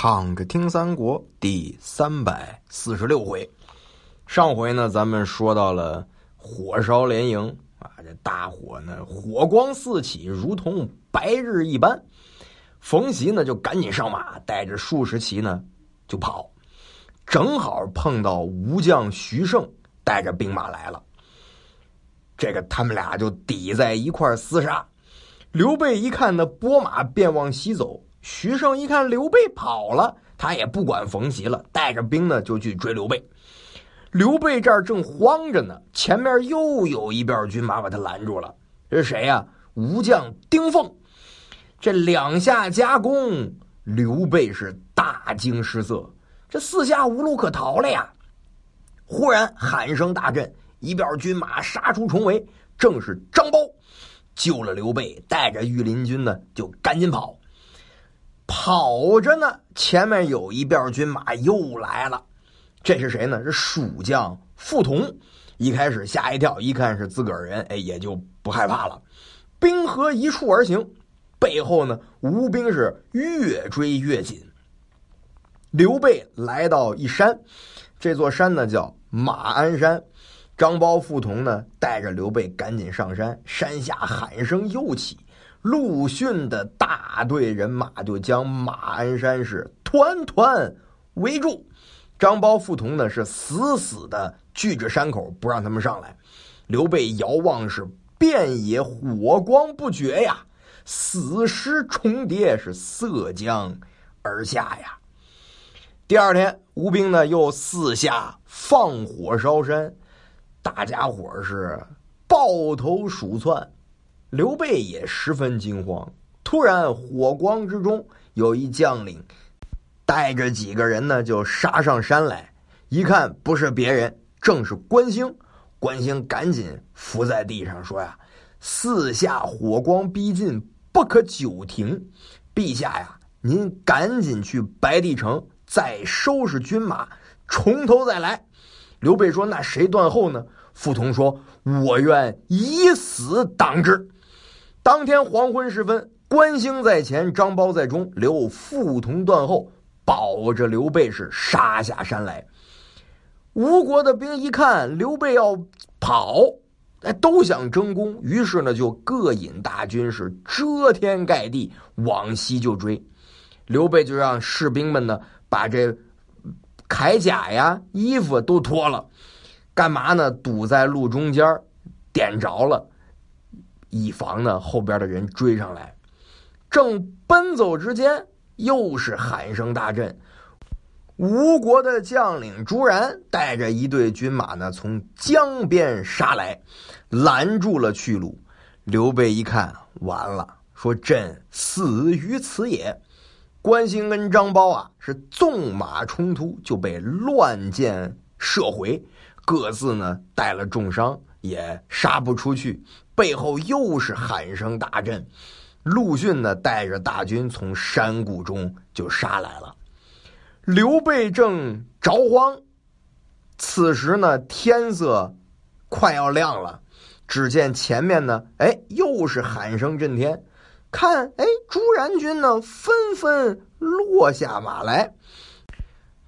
躺着听三国第三百四十六回，上回呢，咱们说到了火烧连营啊，这大火呢，火光四起，如同白日一般。冯习呢，就赶紧上马，带着数十骑呢就跑，正好碰到吴将徐盛带着兵马来了。这个他们俩就抵在一块厮杀。刘备一看那拨马便往西走。徐盛一看刘备跑了，他也不管冯习了，带着兵呢就去追刘备。刘备这儿正慌着呢，前面又有一边军马把他拦住了。这是谁呀？吴将丁奉。这两下夹攻，刘备是大惊失色，这四下无路可逃了呀！忽然喊声大震，一边军马杀出重围，正是张苞救了刘备，带着御林军呢就赶紧跑。跑着呢，前面有一边军马又来了，这是谁呢？是蜀将傅彤。一开始吓一跳，一看是自个儿人，哎，也就不害怕了。兵合一处而行，背后呢，吴兵是越追越紧。刘备来到一山，这座山呢叫马鞍山。张苞、傅彤呢带着刘备赶紧上山，山下喊声又起。陆逊的大队人马就将马鞍山是团团围住，张苞、傅彤呢是死死的拒着山口，不让他们上来。刘备遥望是遍野火光不绝呀，死尸重叠，是色江而下呀。第二天，吴兵呢又四下放火烧山，大家伙是抱头鼠窜。刘备也十分惊慌。突然，火光之中有一将领带着几个人呢，就杀上山来。一看，不是别人，正是关兴。关兴赶紧伏在地上说：“呀，四下火光逼近，不可久停。陛下呀，您赶紧去白帝城，再收拾军马，从头再来。”刘备说：“那谁断后呢？”傅彤说：“我愿以死挡之。”当天黄昏时分，关兴在前，张苞在中，留傅彤断后，保着刘备是杀下山来。吴国的兵一看刘备要跑，哎，都想争功，于是呢就各引大军是遮天盖地往西就追。刘备就让士兵们呢把这铠甲呀、衣服都脱了，干嘛呢？堵在路中间，点着了。以防呢后边的人追上来，正奔走之间，又是喊声大震。吴国的将领朱然带着一队军马呢，从江边杀来，拦住了去路。刘备一看，完了，说：“朕死于此也。”关兴跟张苞啊，是纵马冲突，就被乱箭射回，各自呢带了重伤，也杀不出去。背后又是喊声大震，陆逊呢带着大军从山谷中就杀来了。刘备正着慌，此时呢天色快要亮了，只见前面呢，哎，又是喊声震天，看，哎，朱然军呢纷纷落下马来，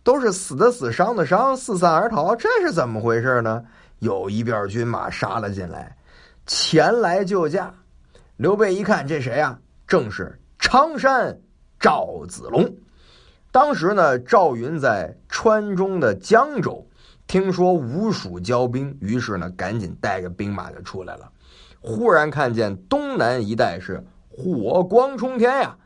都是死的死，伤的伤，四散而逃。这是怎么回事呢？有一边军马杀了进来。前来救驾，刘备一看这谁呀？正是常山赵子龙。当时呢，赵云在川中的江州，听说吴蜀交兵，于是呢，赶紧带着兵马就出来了。忽然看见东南一带是火光冲天呀，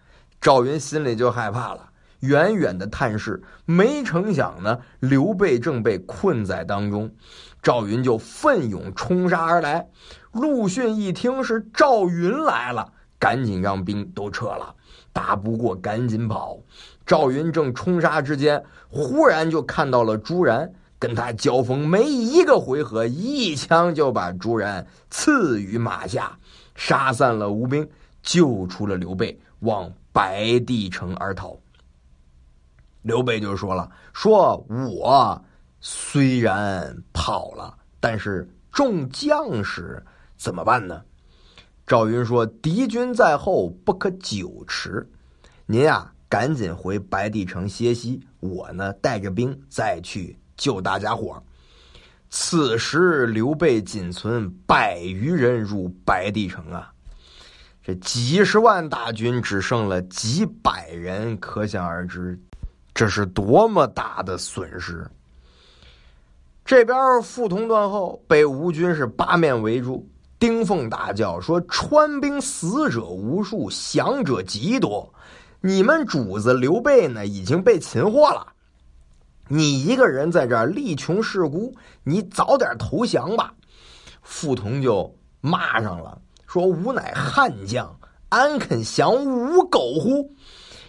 赵云心里就害怕了，远远的探视，没成想呢，刘备正被困在当中。赵云就奋勇冲杀而来。陆逊一听是赵云来了，赶紧让兵都撤了，打不过赶紧跑。赵云正冲杀之间，忽然就看到了朱然，跟他交锋没一个回合，一枪就把朱然刺于马下，杀散了吴兵，救出了刘备，往白帝城而逃。刘备就说了：“说我虽然跑了，但是众将士。”怎么办呢？赵云说：“敌军在后，不可久持。您呀，赶紧回白帝城歇息，我呢带着兵再去救大家伙。此时刘备仅存百余人入白帝城啊，这几十万大军只剩了几百人，可想而知，这是多么大的损失。这边傅同断后，被吴军是八面围住。丁奉大叫说：“川兵死者无数，降者极多，你们主子刘备呢已经被擒获了。”你一个人在这儿力穷势孤，你早点投降吧！傅同就骂上了，说：“吾乃汉将，安肯降吴狗乎？”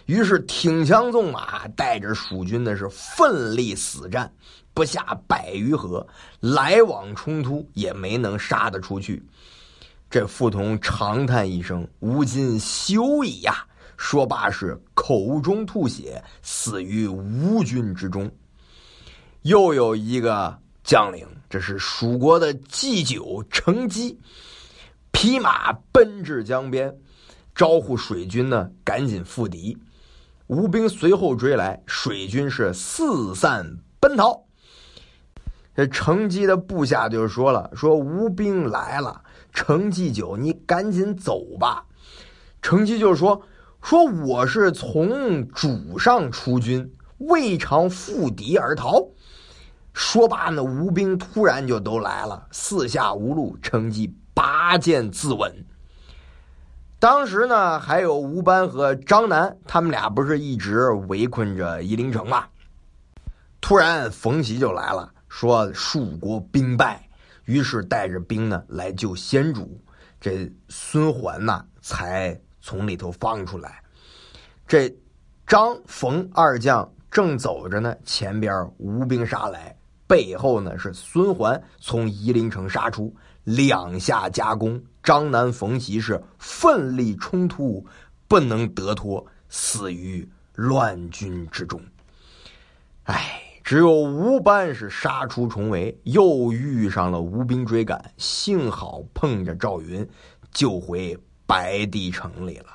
于是挺枪纵马，带着蜀军呢是奋力死战，不下百余合，来往冲突也没能杀得出去。这傅同长叹一声：“吾今休矣呀！”说罢是口中吐血，死于吴军之中。又有一个将领，这是蜀国的祭酒成基，匹马奔至江边，招呼水军呢，赶紧赴敌。吴兵随后追来，水军是四散奔逃。这成基的部下就说了：“说吴兵来了，程祭酒，你赶紧走吧。”成基就说：“说我是从主上出军，未尝负敌而逃。”说罢呢，吴兵突然就都来了，四下无路，乘机拔剑自刎。当时呢，还有吴班和张南，他们俩不是一直围困着夷陵城吗？突然冯习就来了，说蜀国兵败，于是带着兵呢来救先主。这孙桓呐，才从里头放出来。这张冯二将正走着呢，前边吴兵杀来。背后呢是孙桓从夷陵城杀出，两下夹攻，张南、冯习是奋力冲突，不能得脱，死于乱军之中。唉，只有吴班是杀出重围，又遇上了吴兵追赶，幸好碰着赵云，救回白帝城里了。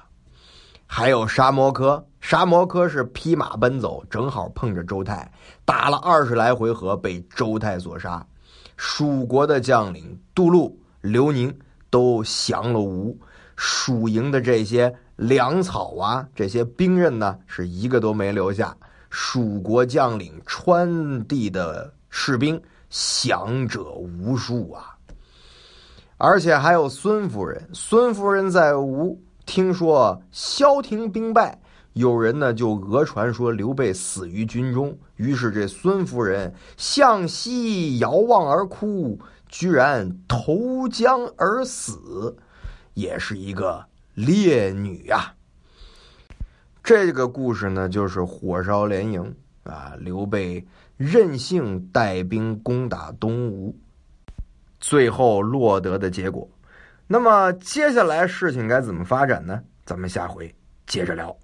还有沙摩柯，沙摩柯是披马奔走，正好碰着周泰，打了二十来回合，被周泰所杀。蜀国的将领杜路、刘宁都降了吴，蜀营的这些粮草啊，这些兵刃呢，是一个都没留下。蜀国将领川地的士兵降者无数啊，而且还有孙夫人，孙夫人在吴。听说萧亭兵败，有人呢就讹传说刘备死于军中。于是这孙夫人向西遥望而哭，居然投江而死，也是一个烈女啊。这个故事呢，就是火烧连营啊，刘备任性带兵攻打东吴，最后落得的结果。那么接下来事情该怎么发展呢？咱们下回接着聊。